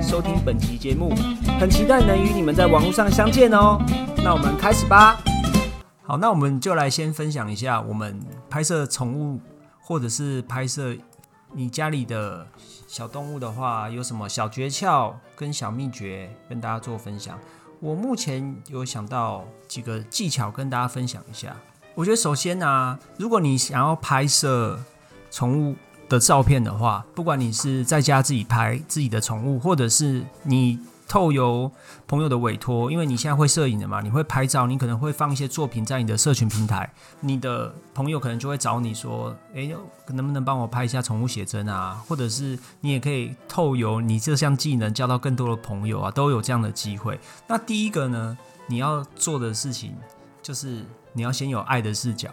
收听本期节目，很期待能与你们在网络上相见哦。那我们开始吧。好，那我们就来先分享一下我们拍摄宠物或者是拍摄你家里的小动物的话，有什么小诀窍跟小秘诀跟大家做分享。我目前有想到几个技巧跟大家分享一下。我觉得首先呢，如果你想要拍摄宠物，的照片的话，不管你是在家自己拍自己的宠物，或者是你透由朋友的委托，因为你现在会摄影的嘛，你会拍照，你可能会放一些作品在你的社群平台，你的朋友可能就会找你说，诶，能不能帮我拍一下宠物写真啊？或者是你也可以透由你这项技能交到更多的朋友啊，都有这样的机会。那第一个呢，你要做的事情就是你要先有爱的视角。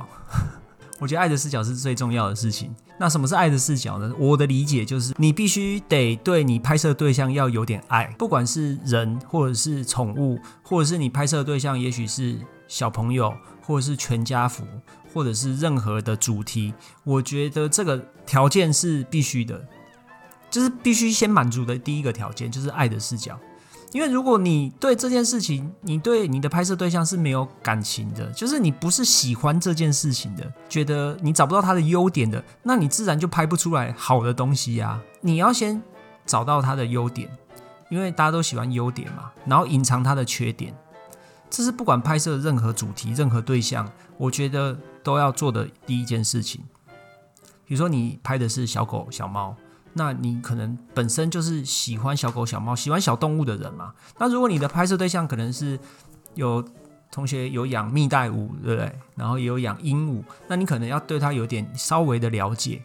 我觉得爱的视角是最重要的事情。那什么是爱的视角呢？我的理解就是，你必须得对你拍摄对象要有点爱，不管是人，或者是宠物，或者是你拍摄对象，也许是小朋友，或者是全家福，或者是任何的主题。我觉得这个条件是必须的，就是必须先满足的第一个条件，就是爱的视角。因为如果你对这件事情，你对你的拍摄对象是没有感情的，就是你不是喜欢这件事情的，觉得你找不到他的优点的，那你自然就拍不出来好的东西呀。你要先找到他的优点，因为大家都喜欢优点嘛，然后隐藏他的缺点，这是不管拍摄任何主题、任何对象，我觉得都要做的第一件事情。比如说你拍的是小狗、小猫。那你可能本身就是喜欢小狗小猫、喜欢小动物的人嘛？那如果你的拍摄对象可能是有同学有养蜜袋鼯，对不对？然后也有养鹦鹉，那你可能要对它有点稍微的了解，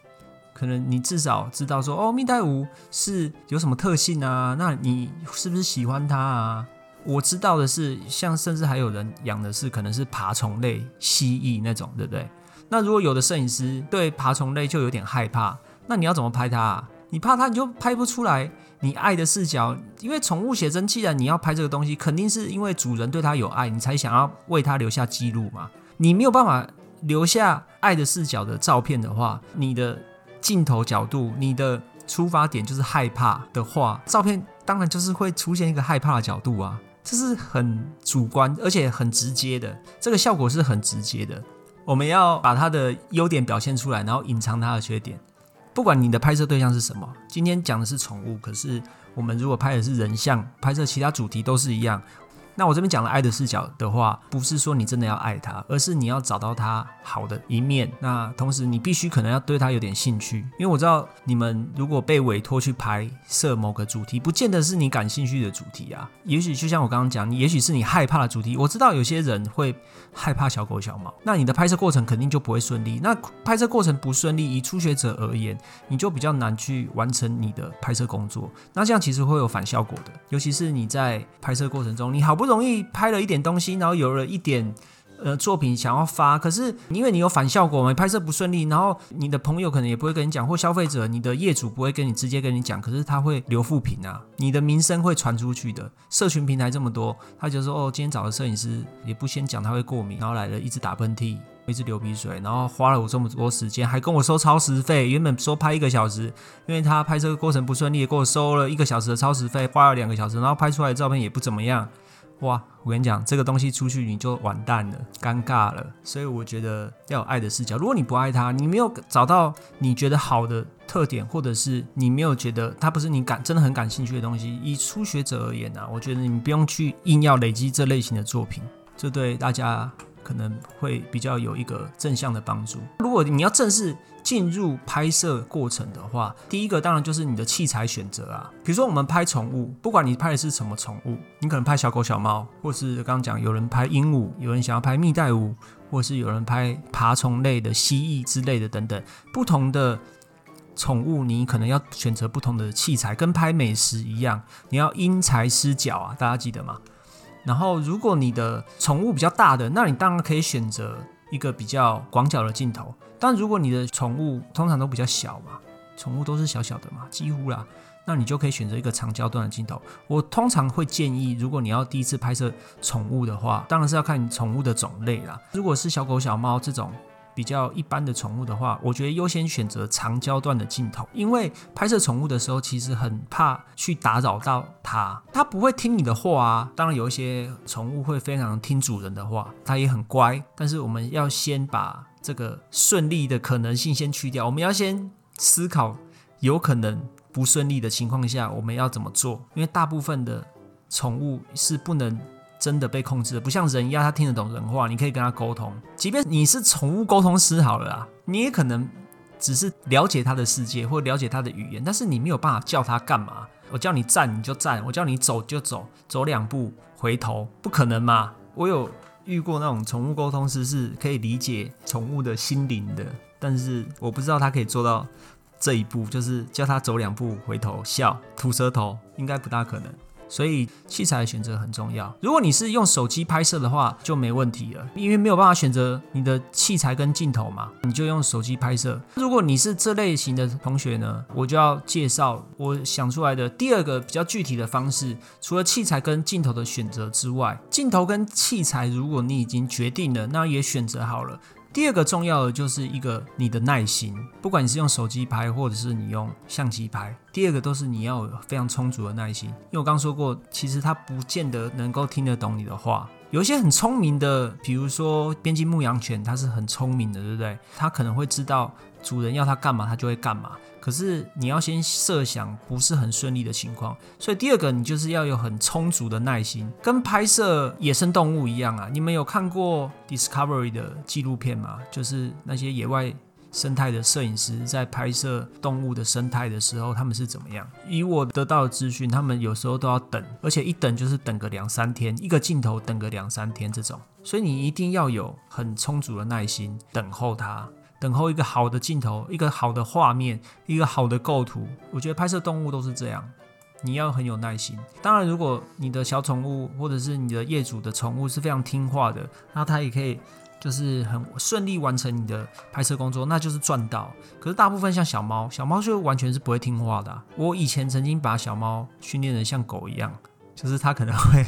可能你至少知道说，哦，蜜袋鼯是有什么特性啊？那你是不是喜欢它啊？我知道的是，像甚至还有人养的是可能是爬虫类蜥蜴那种，对不对？那如果有的摄影师对爬虫类就有点害怕，那你要怎么拍它？啊？你怕它，你就拍不出来你爱的视角，因为宠物写真，既然你要拍这个东西，肯定是因为主人对它有爱，你才想要为它留下记录嘛。你没有办法留下爱的视角的照片的话，你的镜头角度、你的出发点就是害怕的话，照片当然就是会出现一个害怕的角度啊。这是很主观而且很直接的，这个效果是很直接的。我们要把它的优点表现出来，然后隐藏它的缺点。不管你的拍摄对象是什么，今天讲的是宠物，可是我们如果拍的是人像，拍摄其他主题都是一样。那我这边讲了爱的视角的话，不是说你真的要爱他，而是你要找到他好的一面。那同时你必须可能要对他有点兴趣，因为我知道你们如果被委托去拍摄某个主题，不见得是你感兴趣的主题啊。也许就像我刚刚讲，你也许是你害怕的主题。我知道有些人会害怕小狗小猫，那你的拍摄过程肯定就不会顺利。那拍摄过程不顺利，以初学者而言，你就比较难去完成你的拍摄工作。那这样其实会有反效果的，尤其是你在拍摄过程中，你好不。容易拍了一点东西，然后有了一点呃作品想要发，可是因为你有反效果嘛，拍摄不顺利，然后你的朋友可能也不会跟你讲，或消费者、你的业主不会跟你直接跟你讲，可是他会留负评啊，你的名声会传出去的。社群平台这么多，他就说哦，今天找的摄影师也不先讲他会过敏，然后来了一直打喷嚏，一直流鼻水，然后花了我这么多时间，还跟我收超时费。原本说拍一个小时，因为他拍摄过程不顺利，给我收了一个小时的超时费，花了两个小时，然后拍出来的照片也不怎么样。哇，我跟你讲，这个东西出去你就完蛋了，尴尬了。所以我觉得要有爱的视角。如果你不爱他，你没有找到你觉得好的特点，或者是你没有觉得他不是你感真的很感兴趣的东西，以初学者而言呢，我觉得你不用去硬要累积这类型的作品，这对大家。可能会比较有一个正向的帮助。如果你要正式进入拍摄过程的话，第一个当然就是你的器材选择啊。比如说我们拍宠物，不管你拍的是什么宠物，你可能拍小狗、小猫，或是刚刚讲有人拍鹦鹉，有人想要拍蜜袋鼯，或是有人拍爬虫类的蜥蜴之类的等等，不同的宠物，你可能要选择不同的器材，跟拍美食一样，你要因材施教啊，大家记得吗？然后，如果你的宠物比较大的，那你当然可以选择一个比较广角的镜头。但如果你的宠物通常都比较小嘛，宠物都是小小的嘛，几乎啦，那你就可以选择一个长焦段的镜头。我通常会建议，如果你要第一次拍摄宠物的话，当然是要看宠物的种类啦。如果是小狗、小猫这种。比较一般的宠物的话，我觉得优先选择长焦段的镜头，因为拍摄宠物的时候，其实很怕去打扰到它，它不会听你的话啊。当然有一些宠物会非常听主人的话，它也很乖。但是我们要先把这个顺利的可能性先去掉，我们要先思考有可能不顺利的情况下我们要怎么做，因为大部分的宠物是不能。真的被控制了，不像人一样，他听得懂人话，你可以跟他沟通。即便你是宠物沟通师好了啦，你也可能只是了解他的世界或了解他的语言，但是你没有办法叫他干嘛。我叫你站你就站，我叫你走就走，走两步回头，不可能嘛？我有遇过那种宠物沟通师是可以理解宠物的心灵的，但是我不知道他可以做到这一步，就是叫他走两步回头笑吐舌头，应该不大可能。所以器材的选择很重要。如果你是用手机拍摄的话，就没问题了，因为没有办法选择你的器材跟镜头嘛，你就用手机拍摄。如果你是这类型的同学呢，我就要介绍我想出来的第二个比较具体的方式。除了器材跟镜头的选择之外，镜头跟器材如果你已经决定了，那也选择好了。第二个重要的就是一个你的耐心，不管你是用手机拍或者是你用相机拍，第二个都是你要有非常充足的耐心。因为我刚说过，其实它不见得能够听得懂你的话。有一些很聪明的，比如说边境牧羊犬，它是很聪明的，对不对？它可能会知道主人要它干嘛，它就会干嘛。可是你要先设想不是很顺利的情况，所以第二个你就是要有很充足的耐心，跟拍摄野生动物一样啊。你们有看过 Discovery 的纪录片吗？就是那些野外。生态的摄影师在拍摄动物的生态的时候，他们是怎么样？以我得到的资讯，他们有时候都要等，而且一等就是等个两三天，一个镜头等个两三天这种。所以你一定要有很充足的耐心等候它，等候一个好的镜头，一个好的画面，一个好的构图。我觉得拍摄动物都是这样，你要很有耐心。当然，如果你的小宠物或者是你的业主的宠物是非常听话的，那它也可以。就是很顺利完成你的拍摄工作，那就是赚到。可是大部分像小猫，小猫就完全是不会听话的。我以前曾经把小猫训练的像狗一样，就是它可能会。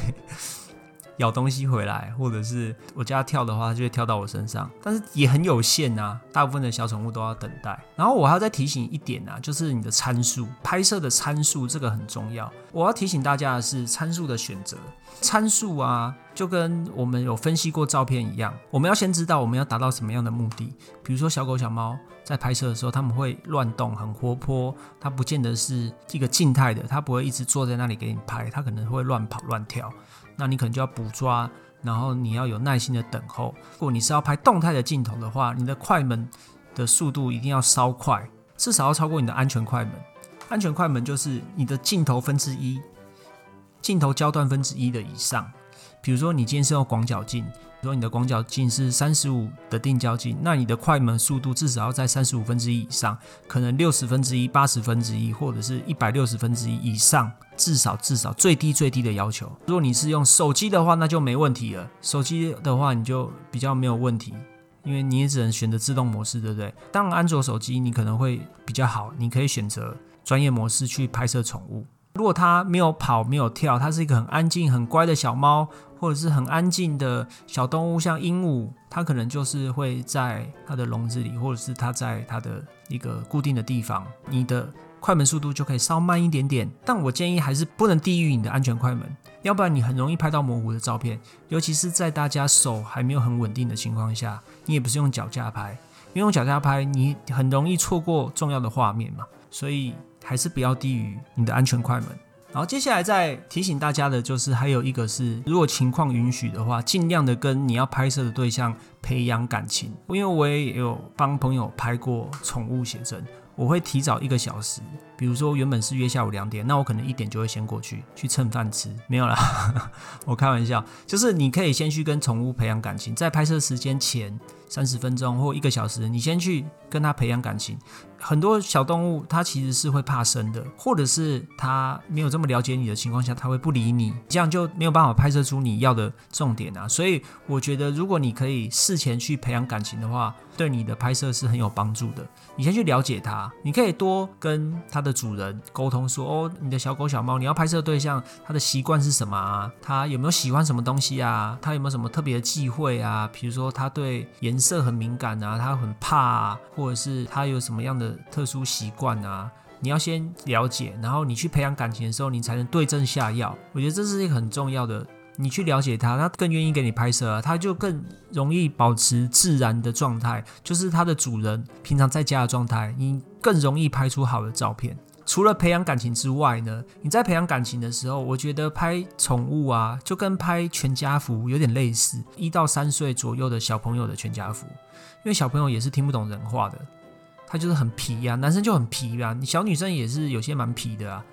咬东西回来，或者是我家跳的话，它就会跳到我身上，但是也很有限啊。大部分的小宠物都要等待。然后我还要再提醒一点啊，就是你的参数，拍摄的参数这个很重要。我要提醒大家的是参数的选择。参数啊，就跟我们有分析过照片一样，我们要先知道我们要达到什么样的目的。比如说小狗小猫在拍摄的时候，他们会乱动，很活泼，它不见得是一个静态的，它不会一直坐在那里给你拍，它可能会乱跑乱跳。那你可能就要捕抓，然后你要有耐心的等候。如果你是要拍动态的镜头的话，你的快门的速度一定要稍快，至少要超过你的安全快门。安全快门就是你的镜头分之一，镜头焦段分之一的以上。比如说你今天是用广角镜。如果你的广角镜是三十五的定焦镜，那你的快门速度至少要在三十五分之一以上，可能六十分之一、八十分之一，或者是一百六十分之一以上，至少至少最低最低的要求。如果你是用手机的话，那就没问题了。手机的话，你就比较没有问题，因为你也只能选择自动模式，对不对？当然，安卓手机你可能会比较好，你可以选择专业模式去拍摄宠物。如果它没有跑、没有跳，它是一个很安静、很乖的小猫。或者是很安静的小动物，像鹦鹉，它可能就是会在它的笼子里，或者是它在它的一个固定的地方，你的快门速度就可以稍慢一点点。但我建议还是不能低于你的安全快门，要不然你很容易拍到模糊的照片，尤其是在大家手还没有很稳定的情况下，你也不是用脚架拍，因为用脚架拍你很容易错过重要的画面嘛，所以还是不要低于你的安全快门。然后接下来再提醒大家的就是，还有一个是，如果情况允许的话，尽量的跟你要拍摄的对象培养感情。因为我也有帮朋友拍过宠物写真，我会提早一个小时，比如说原本是约下午两点，那我可能一点就会先过去去蹭饭吃。没有啦，我开玩笑，就是你可以先去跟宠物培养感情，在拍摄时间前三十分钟或一个小时，你先去跟他培养感情。很多小动物它其实是会怕生的，或者是它没有这么了解你的情况下，它会不理你，这样就没有办法拍摄出你要的重点啊。所以我觉得，如果你可以事前去培养感情的话，对你的拍摄是很有帮助的。你先去了解它，你可以多跟它的主人沟通，说哦，你的小狗小猫，你要拍摄对象，它的习惯是什么啊？它有没有喜欢什么东西啊？它有没有什么特别的忌讳啊？比如说它对颜色很敏感啊，他很怕，啊，或者是他有什么样的？特殊习惯啊，你要先了解，然后你去培养感情的时候，你才能对症下药。我觉得这是一个很重要的。你去了解他，他更愿意给你拍摄啊，他就更容易保持自然的状态，就是他的主人平常在家的状态，你更容易拍出好的照片。除了培养感情之外呢，你在培养感情的时候，我觉得拍宠物啊，就跟拍全家福有点类似，一到三岁左右的小朋友的全家福，因为小朋友也是听不懂人话的。他就是很皮呀，男生就很皮呀，你小女生也是有些蛮皮的啊。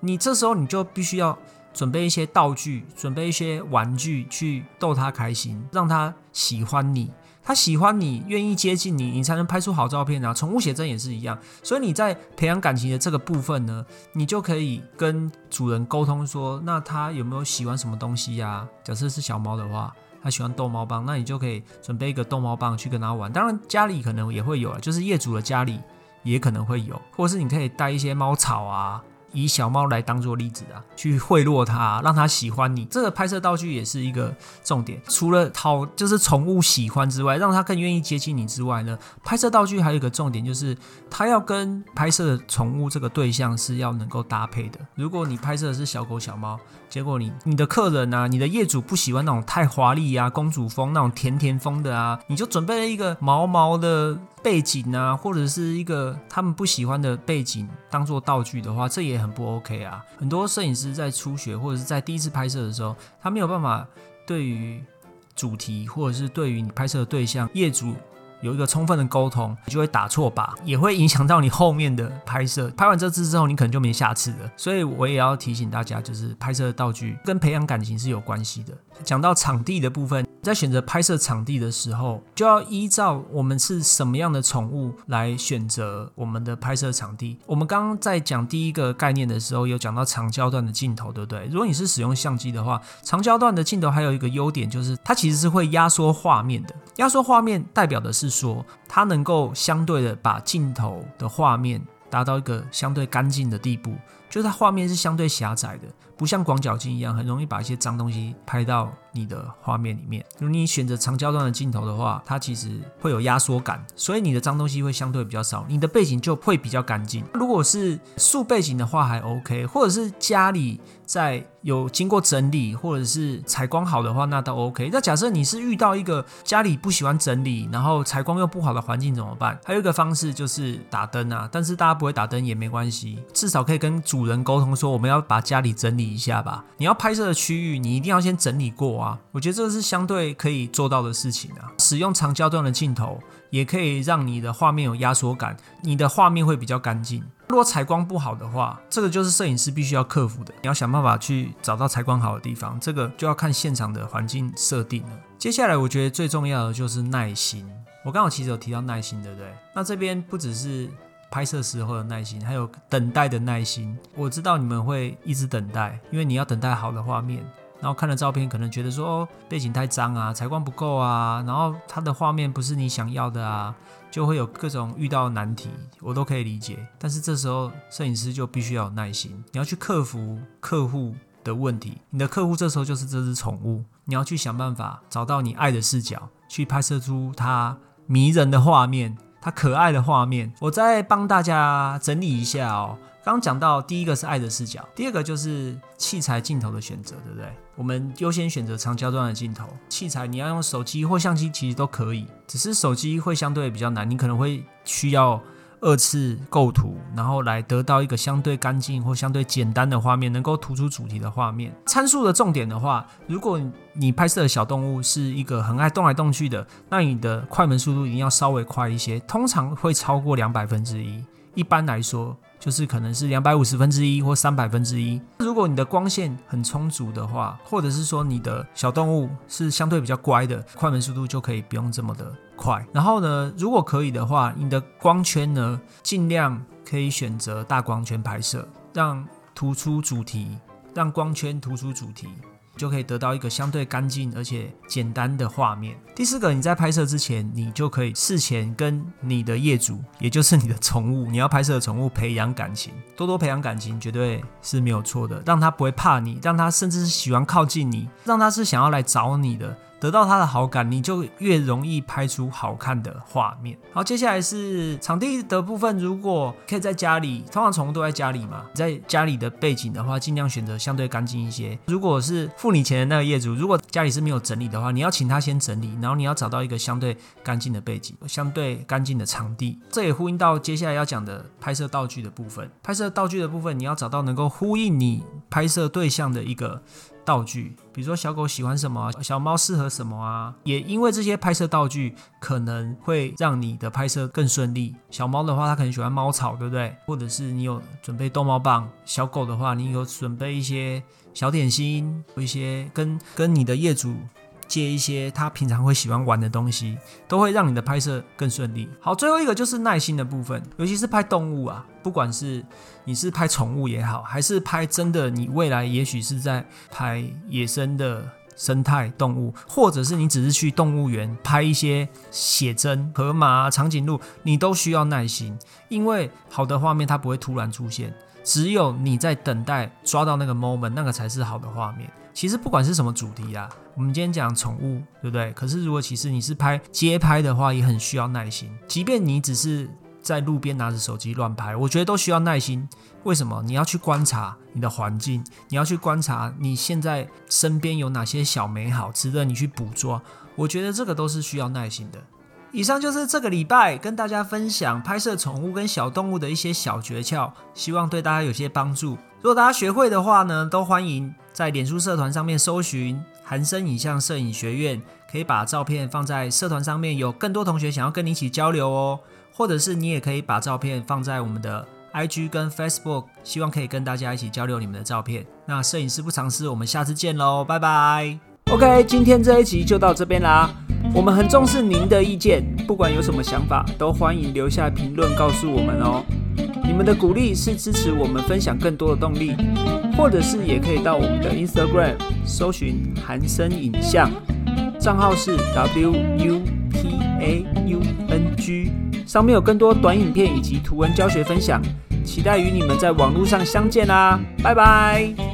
你这时候你就必须要准备一些道具，准备一些玩具去逗他开心，让他喜欢你。他喜欢你，愿意接近你，你才能拍出好照片啊。宠物写真也是一样，所以你在培养感情的这个部分呢，你就可以跟主人沟通说，那他有没有喜欢什么东西呀？假设是小猫的话。他喜欢逗猫棒，那你就可以准备一个逗猫棒去跟他玩。当然家里可能也会有啊，就是业主的家里也可能会有，或者是你可以带一些猫草啊。以小猫来当做例子啊，去贿赂它，让它喜欢你。这个拍摄道具也是一个重点。除了讨就是宠物喜欢之外，让它更愿意接近你之外呢，拍摄道具还有一个重点就是，它要跟拍摄的宠物这个对象是要能够搭配的。如果你拍摄的是小狗小猫，结果你你的客人啊，你的业主不喜欢那种太华丽啊、公主风那种甜甜风的啊，你就准备了一个毛毛的。背景啊，或者是一个他们不喜欢的背景当做道具的话，这也很不 OK 啊。很多摄影师在初学或者是在第一次拍摄的时候，他没有办法对于主题或者是对于你拍摄的对象业主。有一个充分的沟通，你就会打错靶，也会影响到你后面的拍摄。拍完这次之后，你可能就没下次了。所以我也要提醒大家，就是拍摄的道具跟培养感情是有关系的。讲到场地的部分，在选择拍摄场地的时候，就要依照我们是什么样的宠物来选择我们的拍摄场地。我们刚刚在讲第一个概念的时候，有讲到长焦段的镜头，对不对？如果你是使用相机的话，长焦段的镜头还有一个优点，就是它其实是会压缩画面的。压缩画面代表的是说，它能够相对的把镜头的画面达到一个相对干净的地步，就是它画面是相对狭窄的，不像广角镜一样很容易把一些脏东西拍到你的画面里面。如果你选择长焦段的镜头的话，它其实会有压缩感，所以你的脏东西会相对比较少，你的背景就会比较干净。如果是素背景的话还 OK，或者是家里在。有经过整理或者是采光好的话，那都 OK。那假设你是遇到一个家里不喜欢整理，然后采光又不好的环境怎么办？还有一个方式就是打灯啊，但是大家不会打灯也没关系，至少可以跟主人沟通说我们要把家里整理一下吧。你要拍摄的区域，你一定要先整理过啊。我觉得这个是相对可以做到的事情啊。使用长焦段的镜头，也可以让你的画面有压缩感，你的画面会比较干净。如果采光不好的话，这个就是摄影师必须要克服的。你要想办法去找到采光好的地方，这个就要看现场的环境设定了。接下来，我觉得最重要的就是耐心。我刚好其实有提到耐心，对不对？那这边不只是拍摄时候的耐心，还有等待的耐心。我知道你们会一直等待，因为你要等待好的画面。然后看了照片，可能觉得说哦背景太脏啊，采光不够啊，然后它的画面不是你想要的啊，就会有各种遇到难题，我都可以理解。但是这时候摄影师就必须要有耐心，你要去克服客户的问题。你的客户这时候就是这只宠物，你要去想办法找到你爱的视角，去拍摄出它迷人的画面，可爱的画面。我再帮大家整理一下哦。刚讲到第一个是爱的视角，第二个就是器材镜头的选择，对不对？我们优先选择长焦段的镜头。器材你要用手机或相机其实都可以，只是手机会相对比较难，你可能会需要二次构图，然后来得到一个相对干净或相对简单的画面，能够突出主题的画面。参数的重点的话，如果你拍摄的小动物是一个很爱动来动去的，那你的快门速度一定要稍微快一些，通常会超过两百分之一。一般来说。就是可能是两百五十分之一或三百分之一。如果你的光线很充足的话，或者是说你的小动物是相对比较乖的，快门速度就可以不用这么的快。然后呢，如果可以的话，你的光圈呢，尽量可以选择大光圈拍摄，让突出主题，让光圈突出主题。就可以得到一个相对干净而且简单的画面。第四个，你在拍摄之前，你就可以事前跟你的业主，也就是你的宠物，你要拍摄的宠物培养感情，多多培养感情，绝对是没有错的。让他不会怕你，让他甚至是喜欢靠近你，让他是想要来找你的。得到他的好感，你就越容易拍出好看的画面。好，接下来是场地的部分。如果可以在家里，通常宠物都在家里嘛，在家里的背景的话，尽量选择相对干净一些。如果是付你钱的那个业主，如果家里是没有整理的话，你要请他先整理，然后你要找到一个相对干净的背景，相对干净的场地。这也呼应到接下来要讲的拍摄道具的部分。拍摄道具的部分，你要找到能够呼应你拍摄对象的一个。道具，比如说小狗喜欢什么，小猫适合什么啊？也因为这些拍摄道具可能会让你的拍摄更顺利。小猫的话，它可能喜欢猫草，对不对？或者是你有准备逗猫棒；小狗的话，你有准备一些小点心，一些跟跟你的业主。借一些他平常会喜欢玩的东西，都会让你的拍摄更顺利。好，最后一个就是耐心的部分，尤其是拍动物啊，不管是你是拍宠物也好，还是拍真的，你未来也许是在拍野生的生态动物，或者是你只是去动物园拍一些写真、河马、长颈鹿，你都需要耐心，因为好的画面它不会突然出现。只有你在等待抓到那个 moment，那个才是好的画面。其实不管是什么主题啊，我们今天讲宠物，对不对？可是如果其实你是拍街拍的话，也很需要耐心。即便你只是在路边拿着手机乱拍，我觉得都需要耐心。为什么？你要去观察你的环境，你要去观察你现在身边有哪些小美好值得你去捕捉。我觉得这个都是需要耐心的。以上就是这个礼拜跟大家分享拍摄宠物跟小动物的一些小诀窍，希望对大家有些帮助。如果大家学会的话呢，都欢迎在脸书社团上面搜寻韩生影像摄影学院，可以把照片放在社团上面，有更多同学想要跟你一起交流哦。或者是你也可以把照片放在我们的 IG 跟 Facebook，希望可以跟大家一起交流你们的照片。那摄影师不尝试，我们下次见喽，拜拜。OK，今天这一集就到这边啦。我们很重视您的意见，不管有什么想法，都欢迎留下评论告诉我们哦。你们的鼓励是支持我们分享更多的动力，或者是也可以到我们的 Instagram 搜寻韩生影像，账号是 W U P A U N G，上面有更多短影片以及图文教学分享，期待与你们在网络上相见啦，拜拜。